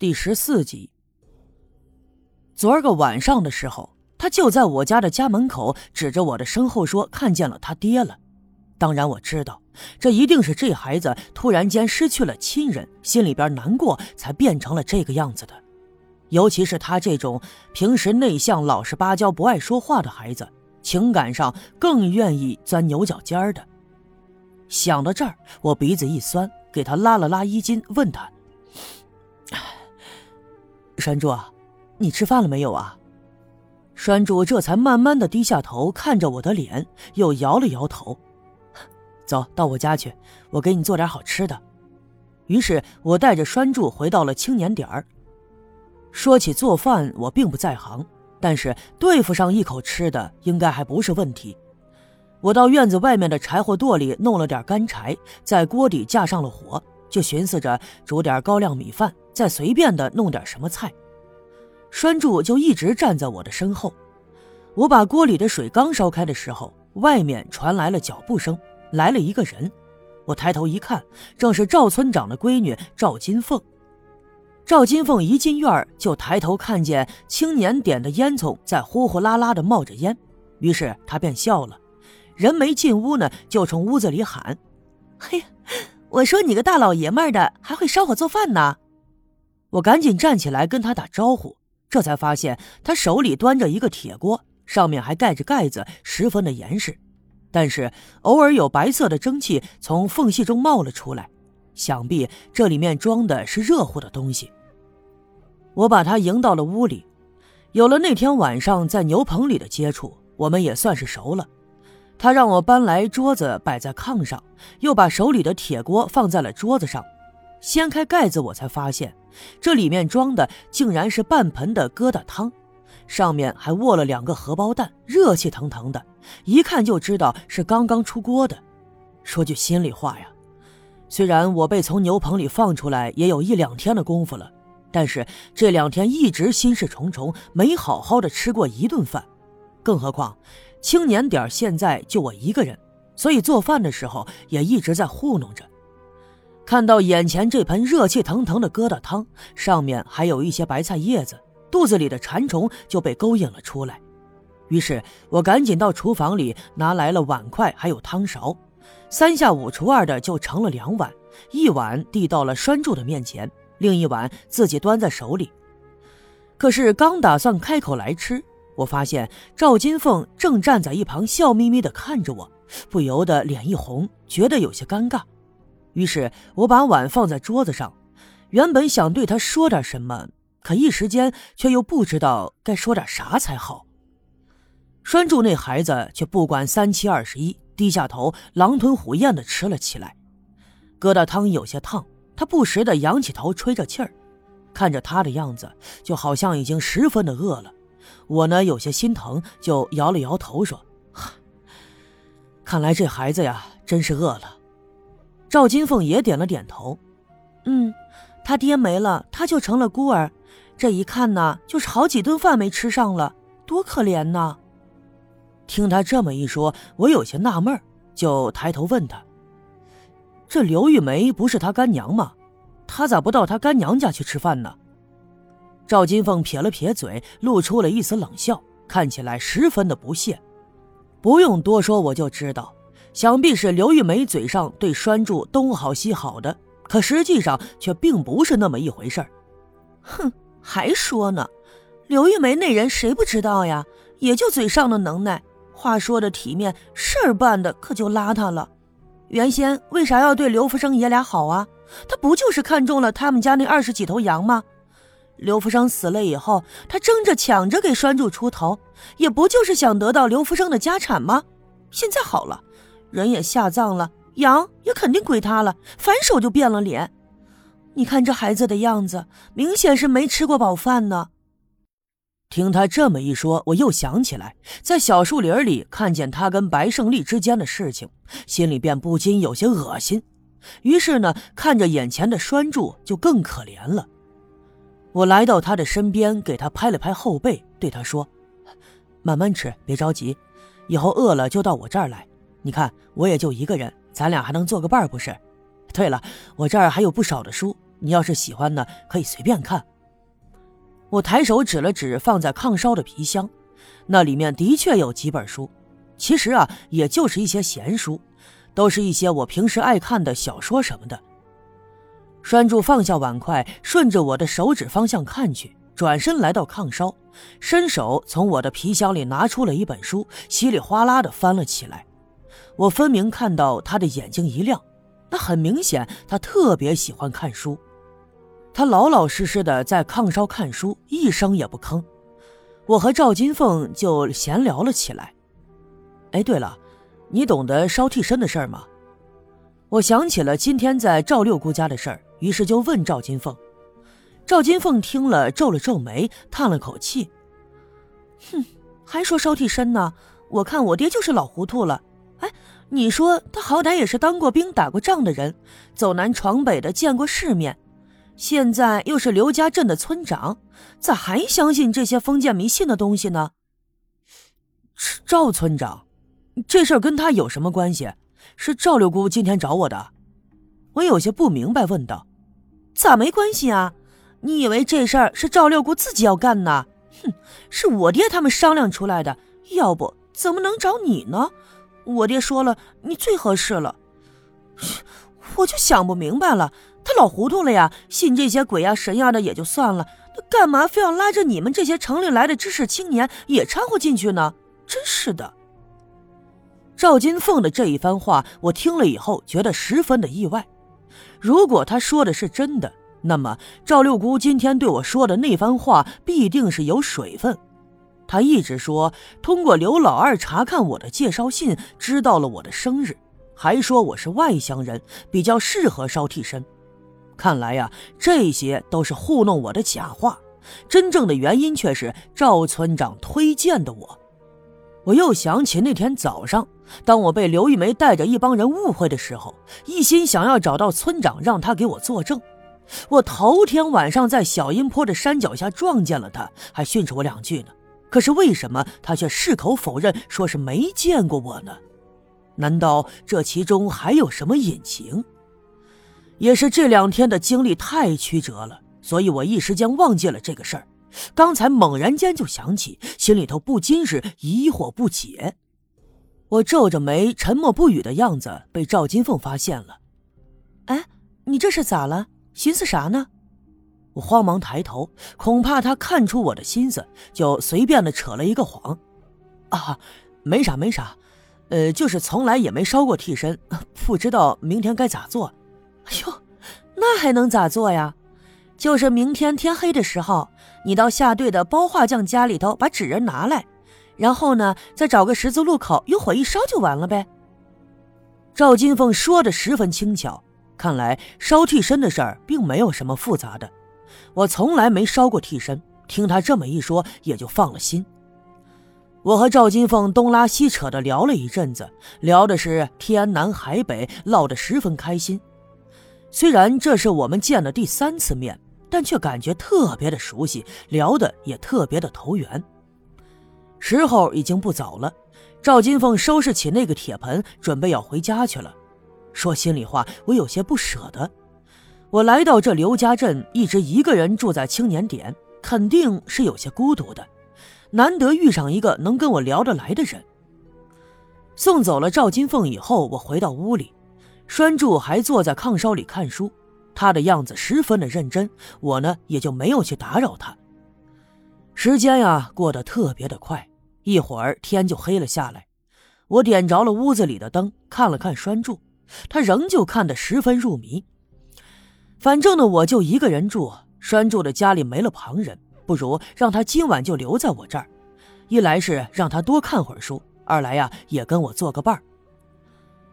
第十四集。昨儿个晚上的时候，他就在我家的家门口，指着我的身后说：“看见了他爹了。”当然，我知道这一定是这孩子突然间失去了亲人，心里边难过，才变成了这个样子的。尤其是他这种平时内向、老实巴交、不爱说话的孩子，情感上更愿意钻牛角尖的。想到这儿，我鼻子一酸，给他拉了拉衣襟，问他。栓柱啊，你吃饭了没有啊？栓柱这才慢慢的低下头，看着我的脸，又摇了摇头。走到我家去，我给你做点好吃的。于是我带着栓柱回到了青年点儿。说起做饭，我并不在行，但是对付上一口吃的，应该还不是问题。我到院子外面的柴火垛里弄了点干柴，在锅底架上了火。就寻思着煮点高粱米饭，再随便的弄点什么菜。栓柱就一直站在我的身后。我把锅里的水刚烧开的时候，外面传来了脚步声，来了一个人。我抬头一看，正是赵村长的闺女赵金凤。赵金凤一进院就抬头看见青年点的烟囱在呼呼啦啦的冒着烟，于是她便笑了。人没进屋呢，就从屋子里喊：“嘿。”我说你个大老爷们的，还会烧火做饭呢！我赶紧站起来跟他打招呼，这才发现他手里端着一个铁锅，上面还盖着盖子，十分的严实。但是偶尔有白色的蒸汽从缝隙中冒了出来，想必这里面装的是热乎的东西。我把他迎到了屋里，有了那天晚上在牛棚里的接触，我们也算是熟了。他让我搬来桌子摆在炕上，又把手里的铁锅放在了桌子上。掀开盖子，我才发现这里面装的竟然是半盆的疙瘩汤，上面还卧了两个荷包蛋，热气腾腾的，一看就知道是刚刚出锅的。说句心里话呀，虽然我被从牛棚里放出来也有一两天的功夫了，但是这两天一直心事重重，没好好的吃过一顿饭，更何况……青年点现在就我一个人，所以做饭的时候也一直在糊弄着。看到眼前这盆热气腾腾的疙瘩汤，上面还有一些白菜叶子，肚子里的馋虫就被勾引了出来。于是我赶紧到厨房里拿来了碗筷还有汤勺，三下五除二的就盛了两碗，一碗递到了栓柱的面前，另一碗自己端在手里。可是刚打算开口来吃。我发现赵金凤正站在一旁笑眯眯地看着我，不由得脸一红，觉得有些尴尬。于是我把碗放在桌子上，原本想对他说点什么，可一时间却又不知道该说点啥才好。拴住那孩子却不管三七二十一，低下头狼吞虎咽地吃了起来。疙瘩汤有些烫，他不时地仰起头吹着气儿，看着他的样子，就好像已经十分的饿了。我呢有些心疼，就摇了摇头说：“ 看来这孩子呀真是饿了。”赵金凤也点了点头：“嗯，他爹没了，他就成了孤儿，这一看呢，就是好几顿饭没吃上了，多可怜呐。”听他这么一说，我有些纳闷就抬头问他：“这刘玉梅不是他干娘吗？他咋不到他干娘家去吃饭呢？”赵金凤撇了撇嘴，露出了一丝冷笑，看起来十分的不屑。不用多说，我就知道，想必是刘玉梅嘴上对栓柱东好西好的，可实际上却并不是那么一回事儿。哼，还说呢，刘玉梅那人谁不知道呀？也就嘴上的能耐，话说的体面，事儿办的可就邋遢了。原先为啥要对刘福生爷俩好啊？他不就是看中了他们家那二十几头羊吗？刘福生死了以后，他争着抢着给栓柱出头，也不就是想得到刘福生的家产吗？现在好了，人也下葬了，羊也肯定归他了，反手就变了脸。你看这孩子的样子，明显是没吃过饱饭呢。听他这么一说，我又想起来在小树林里看见他跟白胜利之间的事情，心里便不禁有些恶心。于是呢，看着眼前的栓柱，就更可怜了。我来到他的身边，给他拍了拍后背，对他说：“慢慢吃，别着急。以后饿了就到我这儿来。你看，我也就一个人，咱俩还能做个伴，不是？对了，我这儿还有不少的书，你要是喜欢呢，可以随便看。我抬手指了指放在炕梢的皮箱，那里面的确有几本书，其实啊，也就是一些闲书，都是一些我平时爱看的小说什么的。栓柱放下碗筷，顺着我的手指方向看去，转身来到炕梢，伸手从我的皮箱里拿出了一本书，稀里哗啦的翻了起来。我分明看到他的眼睛一亮，那很明显，他特别喜欢看书。他老老实实的在炕梢看书，一声也不吭。我和赵金凤就闲聊了起来。哎，对了，你懂得烧替身的事儿吗？我想起了今天在赵六姑家的事儿，于是就问赵金凤。赵金凤听了，皱了皱眉，叹了口气：“哼，还说烧替身呢？我看我爹就是老糊涂了。你说他好歹也是当过兵、打过仗的人，走南闯北的，见过世面。”现在又是刘家镇的村长，咋还相信这些封建迷信的东西呢？赵村长，这事儿跟他有什么关系？是赵六姑今天找我的。我有些不明白，问道：“咋没关系啊？你以为这事儿是赵六姑自己要干呢？哼，是我爹他们商量出来的。要不怎么能找你呢？我爹说了，你最合适了。我就想不明白了。”他老糊涂了呀，信这些鬼呀神呀的也就算了，他干嘛非要拉着你们这些城里来的知识青年也掺和进去呢？真是的！赵金凤的这一番话，我听了以后觉得十分的意外。如果他说的是真的，那么赵六姑今天对我说的那番话必定是有水分。他一直说通过刘老二查看我的介绍信，知道了我的生日，还说我是外乡人，比较适合烧替身。看来呀，这些都是糊弄我的假话，真正的原因却是赵村长推荐的我。我又想起那天早上，当我被刘玉梅带着一帮人误会的时候，一心想要找到村长，让他给我作证。我头天晚上在小阴坡的山脚下撞见了他，还训斥我两句呢。可是为什么他却矢口否认，说是没见过我呢？难道这其中还有什么隐情？也是这两天的经历太曲折了，所以我一时间忘记了这个事儿。刚才猛然间就想起，心里头不禁是疑惑不解。我皱着眉，沉默不语的样子被赵金凤发现了。哎，你这是咋了？寻思啥呢？我慌忙抬头，恐怕他看出我的心思，就随便的扯了一个谎。啊，没啥没啥，呃，就是从来也没烧过替身，不知道明天该咋做。哟，那还能咋做呀？就是明天天黑的时候，你到下队的包画匠家里头把纸人拿来，然后呢，再找个十字路口用火一烧就完了呗。赵金凤说的十分轻巧，看来烧替身的事儿并没有什么复杂的。我从来没烧过替身，听他这么一说，也就放了心。我和赵金凤东拉西扯的聊了一阵子，聊的是天南海北，唠得十分开心。虽然这是我们见的第三次面，但却感觉特别的熟悉，聊的也特别的投缘。时候已经不早了，赵金凤收拾起那个铁盆，准备要回家去了。说心里话，我有些不舍得。我来到这刘家镇，一直一个人住在青年点，肯定是有些孤独的。难得遇上一个能跟我聊得来的人。送走了赵金凤以后，我回到屋里。栓柱还坐在炕梢里看书，他的样子十分的认真。我呢也就没有去打扰他。时间呀过得特别的快，一会儿天就黑了下来。我点着了屋子里的灯，看了看栓柱，他仍旧看得十分入迷。反正呢我就一个人住，栓柱的家里没了旁人，不如让他今晚就留在我这儿。一来是让他多看会儿书，二来呀也跟我做个伴儿。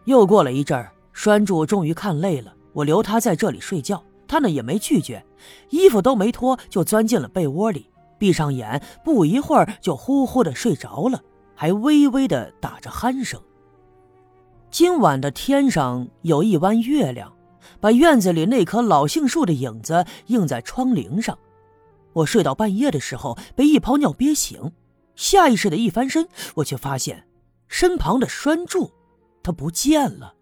又过了一阵儿。栓柱终于看累了，我留他在这里睡觉，他呢也没拒绝，衣服都没脱就钻进了被窝里，闭上眼，不一会儿就呼呼的睡着了，还微微的打着鼾声。今晚的天上有一弯月亮，把院子里那棵老杏树的影子映在窗棂上。我睡到半夜的时候被一泡尿憋醒，下意识的一翻身，我却发现身旁的栓柱，它不见了。